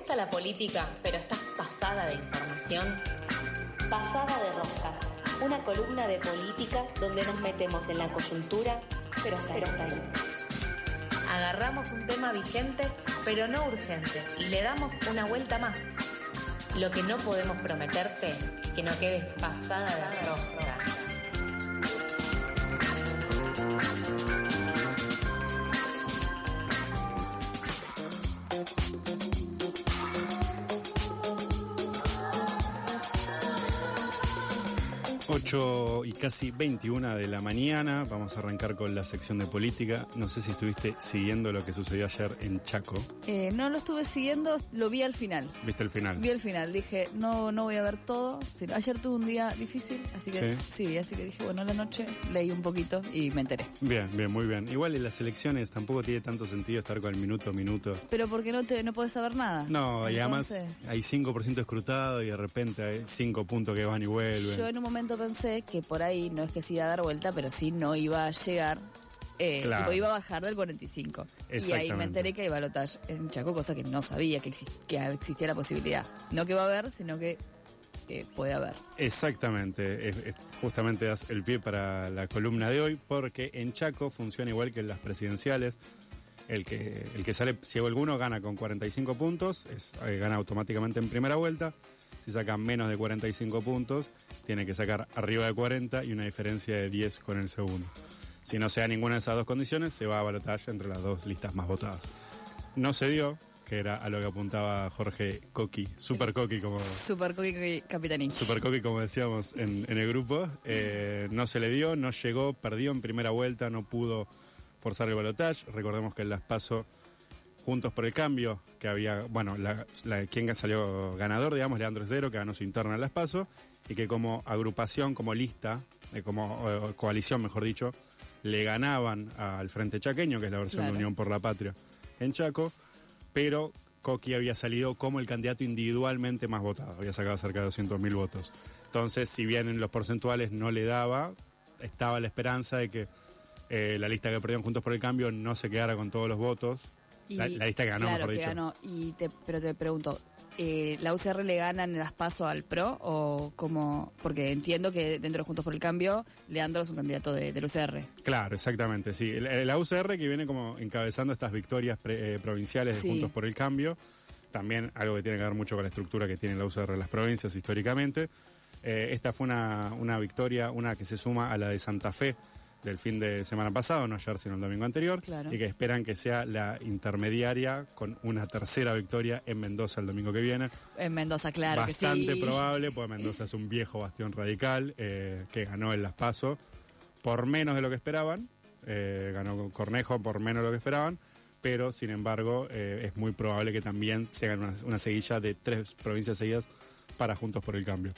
gusta la política, pero estás pasada de información? Pasada de rosca, una columna de política donde nos metemos en la coyuntura, pero hasta, ahí. Agarramos un tema vigente, pero no urgente, y le damos una vuelta más. Lo que no podemos prometerte es que no quedes pasada de rosca. 8 y casi 21 de la mañana, vamos a arrancar con la sección de política. No sé si estuviste siguiendo lo que sucedió ayer en Chaco. Eh, no lo estuve siguiendo, lo vi al final. ¿Viste el final? Vi el final, dije, no no voy a ver todo. Ayer tuve un día difícil, así que ¿Sí? así que dije, bueno, la noche leí un poquito y me enteré. Bien, bien, muy bien. Igual en las elecciones tampoco tiene tanto sentido estar con el minuto a minuto. Pero porque no te no puedes saber nada. No, y además hay 5% escrutado y de repente hay 5 puntos que van y vuelven. Yo en un momento pensé que por ahí no es que se iba a dar vuelta, pero sí no iba a llegar. Eh, iba a bajar del 45. Y ahí me enteré que hay balotaje en Chaco, cosa que no sabía que, existía la posibilidad. No que va a haber, sino que puede haber. Exactamente, justamente das el pie para la columna de hoy, porque en Chaco funciona igual que en las presidenciales. El que, el que sale ciego alguno gana con 45 puntos, es, eh, gana automáticamente en primera vuelta. Si saca menos de 45 puntos, tiene que sacar arriba de 40 y una diferencia de 10 con el segundo. Si no se da ninguna de esas dos condiciones, se va a balotaje entre las dos listas más votadas. No se dio, que era a lo que apuntaba Jorge Coqui, Super Coqui como... Super Coqui Capitanín. Super Coqui como decíamos en, el grupo. Eh, no se le dio, no llegó, perdió en primera vuelta, no pudo forzar el balotaje. Recordemos que en Las Paso Juntos por el Cambio, que había, bueno, la, quien salió ganador, digamos, Leandro Esdero, que ganó su interna en Las Paso, y que como agrupación, como lista, eh, como coalición, mejor dicho, le ganaban al Frente Chaqueño, que es la versión de Unión por la Patria en Chaco, pero Coqui había salido como el candidato individualmente más votado, había sacado cerca de 200.000 votos. Entonces, si bien en los porcentuales no le daba, estaba la esperanza de que eh, la lista que perdieron Juntos por el Cambio no se quedara con todos los votos la, lista que ganó, claro, que ganó. Y te, pero te pregunto, eh, ¿la UCR le gana en las paso al PRO o como Porque entiendo que dentro de Juntos por el Cambio, Leandro es un candidato de, del UCR. Claro, exactamente, sí. La, UCR que viene como encabezando estas victorias eh, provinciales de Juntos por el Cambio, también algo que tiene que ver mucho con la estructura que tiene la UCR en las provincias históricamente. Eh, esta fue una, una victoria, una que se suma a la de Santa Fe, del fin de semana pasado, no ayer sino el domingo anterior, y que esperan que sea la intermediaria con una tercera victoria en Mendoza el domingo que viene. En Mendoza, claro. Bastante que sí. probable, porque Mendoza es un viejo bastión radical eh, que ganó en Las Paso por menos de lo que esperaban, eh, ganó Cornejo por menos de lo que esperaban, pero sin embargo eh, es muy probable que también se hagan una, una seguilla de tres provincias seguidas para Juntos por el Cambio.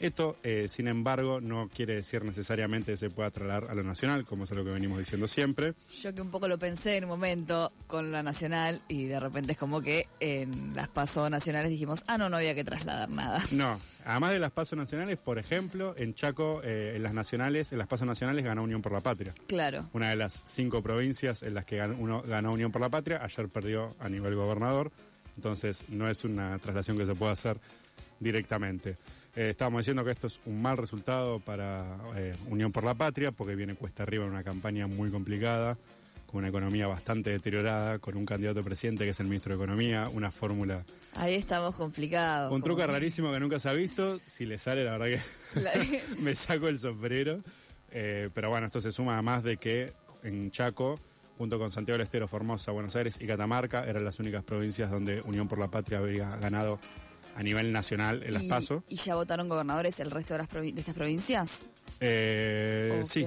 Esto, eh, sin embargo, no quiere decir necesariamente que se pueda trasladar a lo nacional, como es lo que venimos diciendo siempre. Yo que un poco lo pensé en un momento con la nacional y de repente es como que en las pasos nacionales dijimos, ah, no, no había que trasladar nada. No, además de las pasos nacionales, por ejemplo, en Chaco, eh, en las nacionales, en las pasos nacionales ganó Unión por la Patria. Claro. Una de las cinco provincias en las que ganó, uno ganó Unión por la Patria, ayer perdió a nivel gobernador, entonces no es una traslación que se pueda hacer directamente. Eh, estábamos diciendo que esto es un mal resultado para eh, Unión por la Patria, porque viene cuesta arriba en una campaña muy complicada, con una economía bastante deteriorada, con un candidato presidente que es el ministro de Economía, una fórmula. Ahí estamos complicados. Un truco rarísimo que nunca se ha visto. Si le sale, la verdad que me saco el sombrero. Eh, pero bueno, esto se suma además de que en Chaco junto con Santiago del Estero, Formosa, Buenos Aires y Catamarca, eran las únicas provincias donde Unión por la Patria había ganado a nivel nacional en las PASO. ¿Y ya votaron gobernadores el resto de, las de estas provincias? Eh, sí.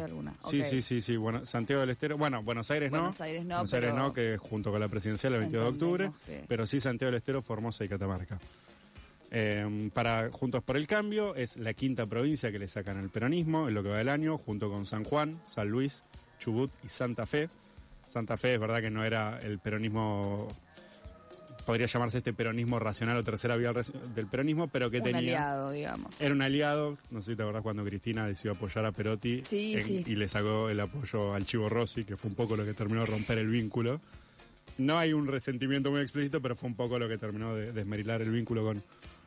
sí, sí, sí, sí, Bueno, Santiago del Estero, bueno, Buenos Aires no. Buenos Aires no, Buenos Aires no, que junto con la presidencial el 22 de octubre, pero sí Santiago del Estero, Formosa y Catamarca. Eh, para Juntos por el Cambio es la quinta provincia que le sacan el peronismo en lo que va del año, junto con San Juan, San Luis, Chubut y Santa Fe. Santa Fe es verdad que no era el peronismo podría llamarse este peronismo racional o tercera vía del peronismo, pero que un tenía... aliado, digamos. Era un aliado, no sé si te acordás cuando Cristina decidió apoyar a Perotti y le sacó el apoyo al Chivo Rossi, que fue un poco lo que terminó de romper el vínculo. no hay un resentimiento muy explícito, pero fue un poco lo que terminó de desmerilar el vínculo con,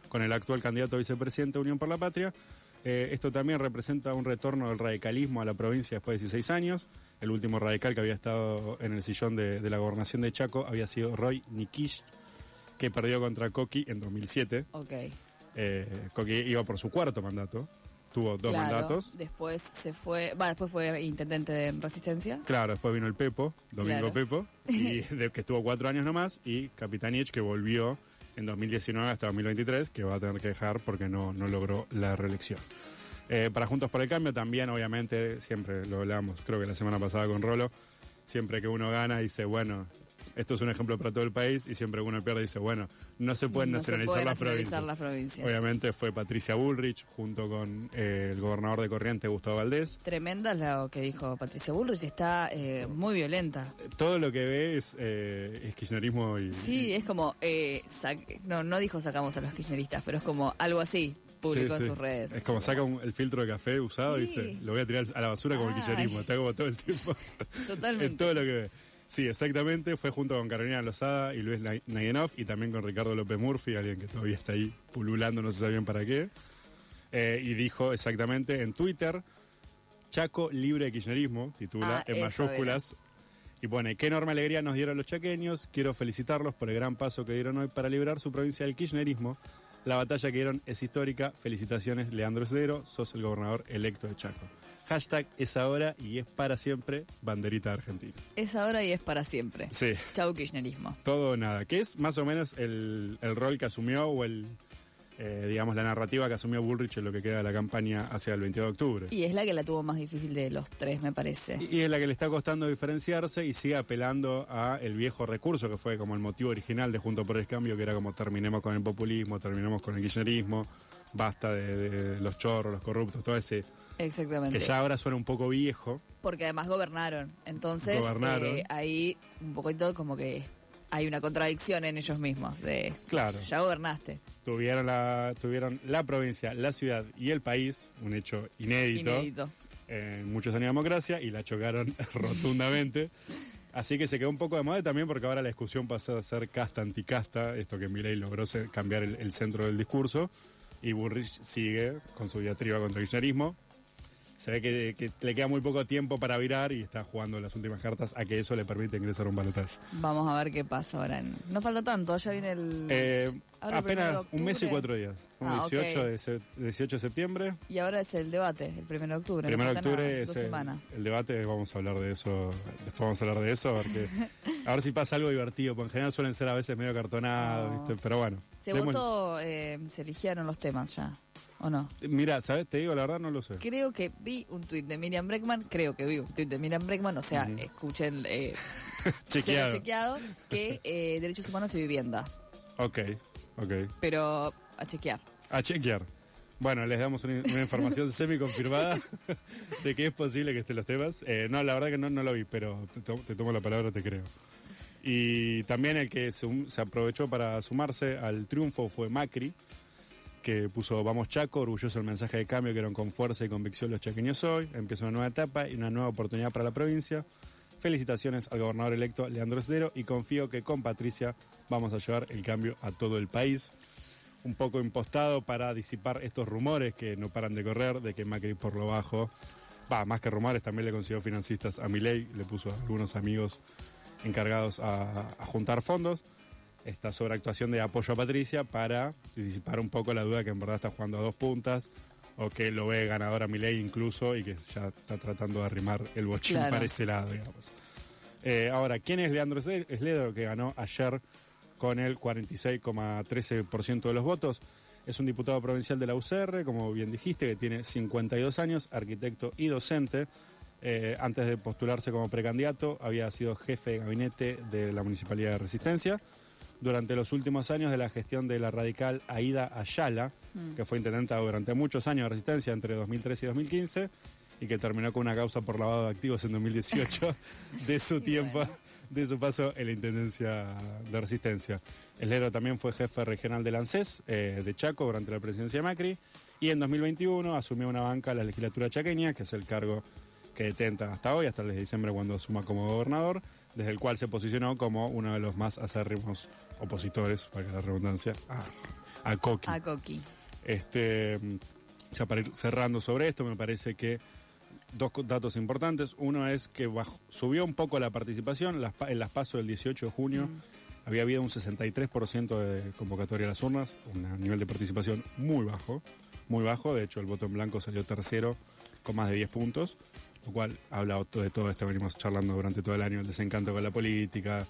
con el actual candidato a vicepresidente de Unión por la Patria. Eh, esto también representa un retorno del radicalismo a la provincia después de 16 años. El último radical que había estado en el sillón de, la gobernación de Chaco había sido Roy Nikish, que perdió contra Coqui en 2007. Ok. Eh, Coqui iba por su cuarto mandato. Tuvo dos mandatos. Después se fue, va, después fue intendente de resistencia. Claro, después vino el Pepo, Domingo Pepo, y de, que estuvo cuatro años nomás, y Capitanich que volvió en 2019 hasta 2023, que va a tener que dejar porque no, no logró la reelección. Eh, para Juntos por el Cambio también, obviamente, siempre lo hablamos, creo que la semana pasada con Rolo, siempre que uno gana dice, bueno, esto es un ejemplo para todo el país y siempre uno pierde dice, bueno, no se pueden nacionalizar, las, provincias. Obviamente fue Patricia Bullrich junto con eh, el gobernador de Corrientes, Gustavo Valdés. Tremenda lo que dijo Patricia Bullrich, está eh, muy violenta. Todo lo que ve es, eh, kirchnerismo y... Sí, es como, no, no dijo sacamos a los kirchneristas, pero es como algo así. Público en sus redes. Es como saca el filtro de café usado y dice, lo voy a tirar a la basura como el kirchnerismo. Está como todo el tiempo. Totalmente. en todo lo que ve. Sí, exactamente. Fue junto con Carolina Lozada y Luis Nayenov y también con Ricardo López Murphy, alguien que todavía está ahí pululando, no se sabe bien para qué. Eh, y dijo exactamente en Twitter, Chaco libre de kirchnerismo, titula ah, en mayúsculas. Y pone, qué enorme alegría nos dieron los chaqueños, quiero felicitarlos por el gran paso que dieron hoy para liberar su provincia del kirchnerismo. La batalla que dieron es histórica, felicitaciones Leandro Esdero, sos el gobernador electo de Chaco. Hashtag es ahora y es para siempre banderita argentina. Es ahora y es para siempre. Sí. Chau kirchnerismo. Todo o nada. Que es más o menos el, rol que asumió o el, eh, digamos, la narrativa que asumió Bullrich en lo que queda de la campaña hacia el 22 de octubre. Y es la que la tuvo más difícil de los tres, me parece. Y, es la que le está costando diferenciarse y sigue apelando a el viejo recurso que fue como el motivo original de Junto por el Cambio, que era como terminemos con el populismo, terminemos con el kirchnerismo basta de, los chorros, los corruptos, todo ese... Exactamente. Que ya ahora suena un poco viejo. Porque además gobernaron. Entonces, eh, ahí un poquito como que hay una contradicción en ellos mismos. De, claro. Ya gobernaste. Tuvieron la, tuvieron la provincia, la ciudad y el país, un hecho inédito. Inédito. En muchos años de democracia y la chocaron rotundamente. Así que se quedó un poco de moda también porque ahora la discusión pasó a ser casta anticasta, esto que Milei logró cambiar el centro del discurso y Burrich sigue con su diatriba contra el kirchnerismo. Se ve que, le queda muy poco tiempo para virar y está jugando las últimas cartas a que eso le permite ingresar a un balotaje. Vamos a ver qué pasa ahora. No falta tanto, ya viene el... Eh, apenas un mes y cuatro días. 18, ah, de, 18 de septiembre. Y ahora es el debate, el 1 de octubre. El 1 de octubre es dos semanas. El, debate, vamos a hablar de eso, después vamos a hablar de eso, a ver, a ver si pasa algo divertido, porque en general suelen ser a veces medio cartonados, pero bueno. Se votó, eh, se eligieron los temas ya, ¿o no? Mira, ¿sabes? Te digo, la verdad no lo sé. Creo que vi un tuit de Miriam Breckman, creo que vi un tuit de Miriam Breckman, o sea, escuchen, eh, chequeado. chequeado, que eh, derechos humanos y vivienda. Ok, ok. Pero a chequear. A chequear. Bueno, les damos una, información semi confirmada de que es posible que estén los temas. Eh, no, la verdad que no, no lo vi, pero te, tomo la palabra, te creo. Y también el que se, aprovechó para sumarse al triunfo fue Macri, que puso Vamos Chaco, orgulloso el mensaje de cambio que eran con fuerza y convicción los chaqueños hoy. Empieza una nueva etapa y una nueva oportunidad para la provincia. Felicitaciones al gobernador electo Leandro Esdero y confío que con Patricia vamos a llevar el cambio a todo el país un poco impostado para disipar estos rumores que no paran de correr, de que Macri por lo bajo, va, más que rumores, también le consiguió financistas a Milei, le puso a algunos amigos encargados a, juntar fondos. Esta sobreactuación de apoyo a Patricia para disipar un poco la duda que en verdad está jugando a dos puntas o que lo ve ganador a Milei incluso y que ya está tratando de arrimar el bochín para ese lado, digamos. Eh, ahora, ¿quién es Leandro Sledo que ganó ayer con el 46,13% de los votos. Es un diputado provincial de la UCR, como bien dijiste, que tiene 52 años, arquitecto y docente. Eh, antes de postularse como precandidato, había sido jefe de gabinete de la Municipalidad de Resistencia. Durante los últimos años de la gestión de la radical Aida Ayala, mm. que fue intendenta durante muchos años de Resistencia, entre 2013 y 2015, y que terminó con una causa por lavado de activos en 2018 de su tiempo, de su paso en la Intendencia de Resistencia. El Lero también fue jefe regional del ANSES eh, de Chaco durante la presidencia de Macri y en 2021 asumió una banca en la legislatura chaqueña, que es el cargo que detenta hasta hoy, hasta el de diciembre cuando asuma como gobernador, desde el cual se posicionó como uno de los más acérrimos opositores, para que la redundancia, a, a Coqui. A Coqui. Este, ya para ir cerrando sobre esto, me parece que dos datos importantes. Uno es que subió un poco la participación. en las pasos del 18 de junio mm. había habido un 63% de convocatoria a las urnas, un nivel de participación muy bajo, muy bajo. De hecho, el voto en blanco salió tercero con más de 10 puntos, lo cual habla de todo esto. Venimos charlando durante todo el año, el desencanto con la política.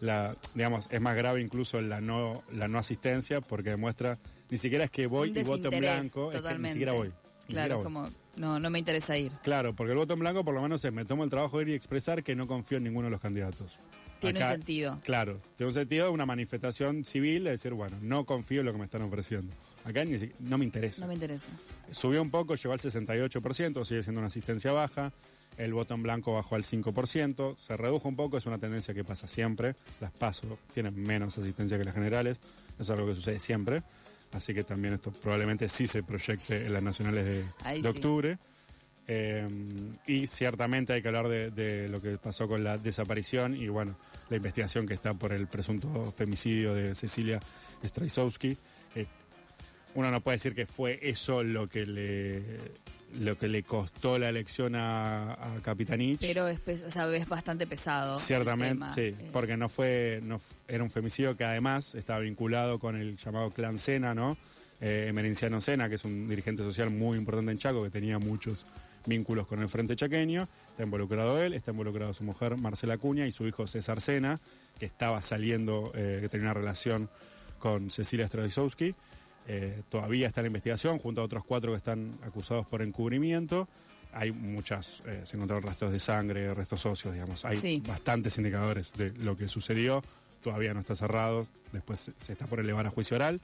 La, digamos, es más grave incluso la no, la no asistencia porque demuestra ni siquiera es que voy y voto en blanco, es que ni siquiera voy. claro, como no, no me interesa ir. Claro, porque el voto en blanco por lo menos es me tomo el trabajo de ir y expresar que no confío en ninguno de los candidatos. Tiene un sentido. Claro, tiene un sentido de una manifestación civil de decir, bueno, no confío en lo que me están ofreciendo. Acá ni no me interesa. No me interesa. Subió un poco, llegó al 68%, sigue siendo una asistencia baja. El voto en blanco bajó al 5%, se redujo un poco, es una tendencia que pasa siempre. Las PASO tienen menos asistencia que las generales, eso es algo que sucede siempre. Así que también esto probablemente sí se proyecte en las nacionales de, octubre. Eh, y ciertamente hay que hablar de, lo que pasó con la desaparición y bueno, la investigación que está por el presunto femicidio de Cecilia Straisowski. Eh, uno no puede decir que fue eso lo que le lo que le costó la elección a, a Capitanich. Pero es, es bastante pesado. Ciertamente, sí, eh. porque no fue, no era un femicidio que además estaba vinculado con el llamado clan Sena, ¿no? Eh, Emerenciano Sena, que es un dirigente social muy importante en Chaco, que tenía muchos vínculos con el Frente Chaqueño. Está involucrado él, está involucrado su mujer Marcela Cuña y su hijo César Sena, que estaba saliendo, eh, que tenía una relación con Cecilia Stradisowski. Eh, todavía está en la investigación, junto a otros cuatro que están acusados por encubrimiento. Hay muchas, eh, se encontraron restos de sangre, restos óseos, digamos. Hay bastantes indicadores de lo que sucedió. Todavía no está cerrado, después se está por elevar a juicio oral.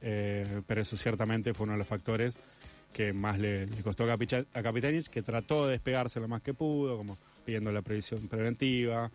Eh, pero eso ciertamente fue uno de los factores que más le, costó a, Capitanich, que trató de despegarse lo más que pudo, como pidiendo la previsión preventiva,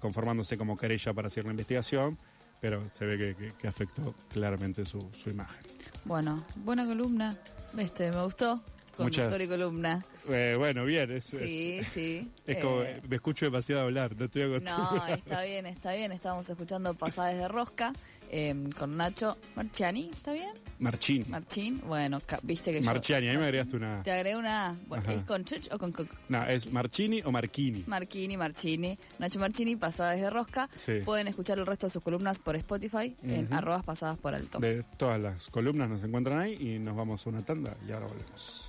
conformándose como querella para hacer la investigación pero se ve que, afectó claramente su, imagen. Bueno, buena columna, este, me gustó. Conductor y columna. Eh, bueno, bien. Es, sí, sí. Es como, eh. me escucho demasiado hablar, no estoy acostumbrado. No, está bien, está bien. Estábamos escuchando Pasadas de Rosca. Em, con Nacho Marchiani, ¿está bien? Marchín. Marchín, bueno, viste que Marchiani, ahí me agregaste una Te agregué una ¿Es con Chuch o con Cook? No, es Marchini o Marchini. Marchini, Marchini. Nacho Marchini, pasada desde Rosca. Pueden escuchar el resto de sus columnas por Spotify en arrobas pasadas por alto. De todas las columnas nos encuentran ahí y nos vamos a una tanda y ahora volvemos.